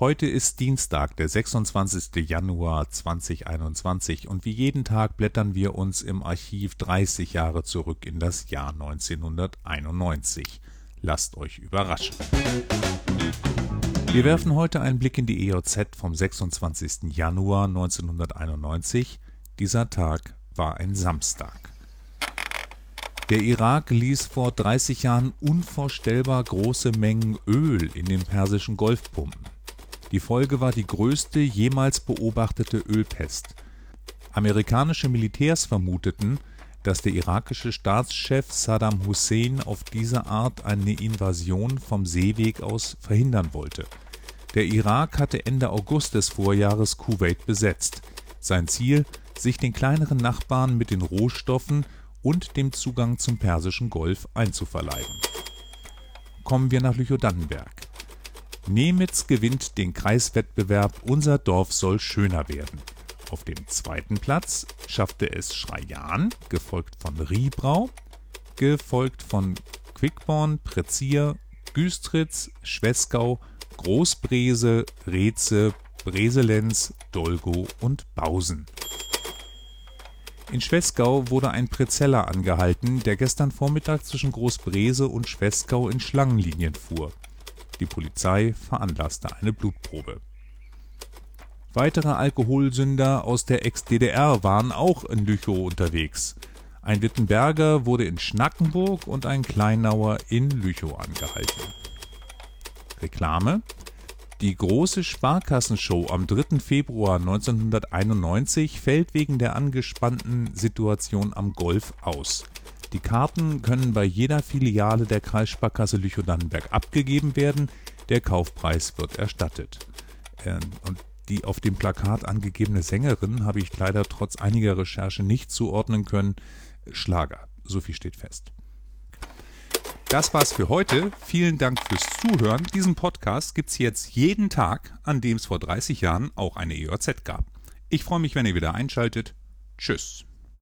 Heute ist Dienstag, der 26. Januar 2021 und wie jeden Tag blättern wir uns im Archiv 30 Jahre zurück in das Jahr 1991. Lasst euch überraschen. Wir werfen heute einen Blick in die EOZ vom 26. Januar 1991. Dieser Tag war ein Samstag. Der Irak ließ vor 30 Jahren unvorstellbar große Mengen Öl in den Persischen Golf pumpen. Die Folge war die größte jemals beobachtete Ölpest. Amerikanische Militärs vermuteten, dass der irakische Staatschef Saddam Hussein auf diese Art eine Invasion vom Seeweg aus verhindern wollte. Der Irak hatte Ende August des Vorjahres Kuwait besetzt. Sein Ziel, sich den kleineren Nachbarn mit den Rohstoffen und dem Zugang zum Persischen Golf einzuverleiben. Kommen wir nach Lüchow-Dannenberg. Nemitz gewinnt den Kreiswettbewerb Unser Dorf soll schöner werden. Auf dem zweiten Platz schaffte es Schreian, gefolgt von Riebrau, gefolgt von Quickborn, Prezier, Güstritz, Schwesgau, Großbrese, Reze, Breselenz, Dolgo und Bausen. In Schwesgau wurde ein Prezeller angehalten, der gestern Vormittag zwischen Großbrese und Schwesgau in Schlangenlinien fuhr. Die Polizei veranlasste eine Blutprobe. Weitere Alkoholsünder aus der Ex-DDR waren auch in Lüchow unterwegs. Ein Wittenberger wurde in Schnackenburg und ein Kleinauer in Lüchow angehalten. Reklame Die große Sparkassenshow am 3. Februar 1991 fällt wegen der angespannten Situation am Golf aus. Die Karten können bei jeder Filiale der Kreissparkasse Lüchow-Dannenberg abgegeben werden. Der Kaufpreis wird erstattet. Ähm, und die auf dem Plakat angegebene Sängerin habe ich leider trotz einiger Recherche nicht zuordnen können. Schlager, so viel steht fest. Das war's für heute. Vielen Dank fürs Zuhören. Diesen Podcast gibt's jetzt jeden Tag, an dem es vor 30 Jahren auch eine EOZ gab. Ich freue mich, wenn ihr wieder einschaltet. Tschüss.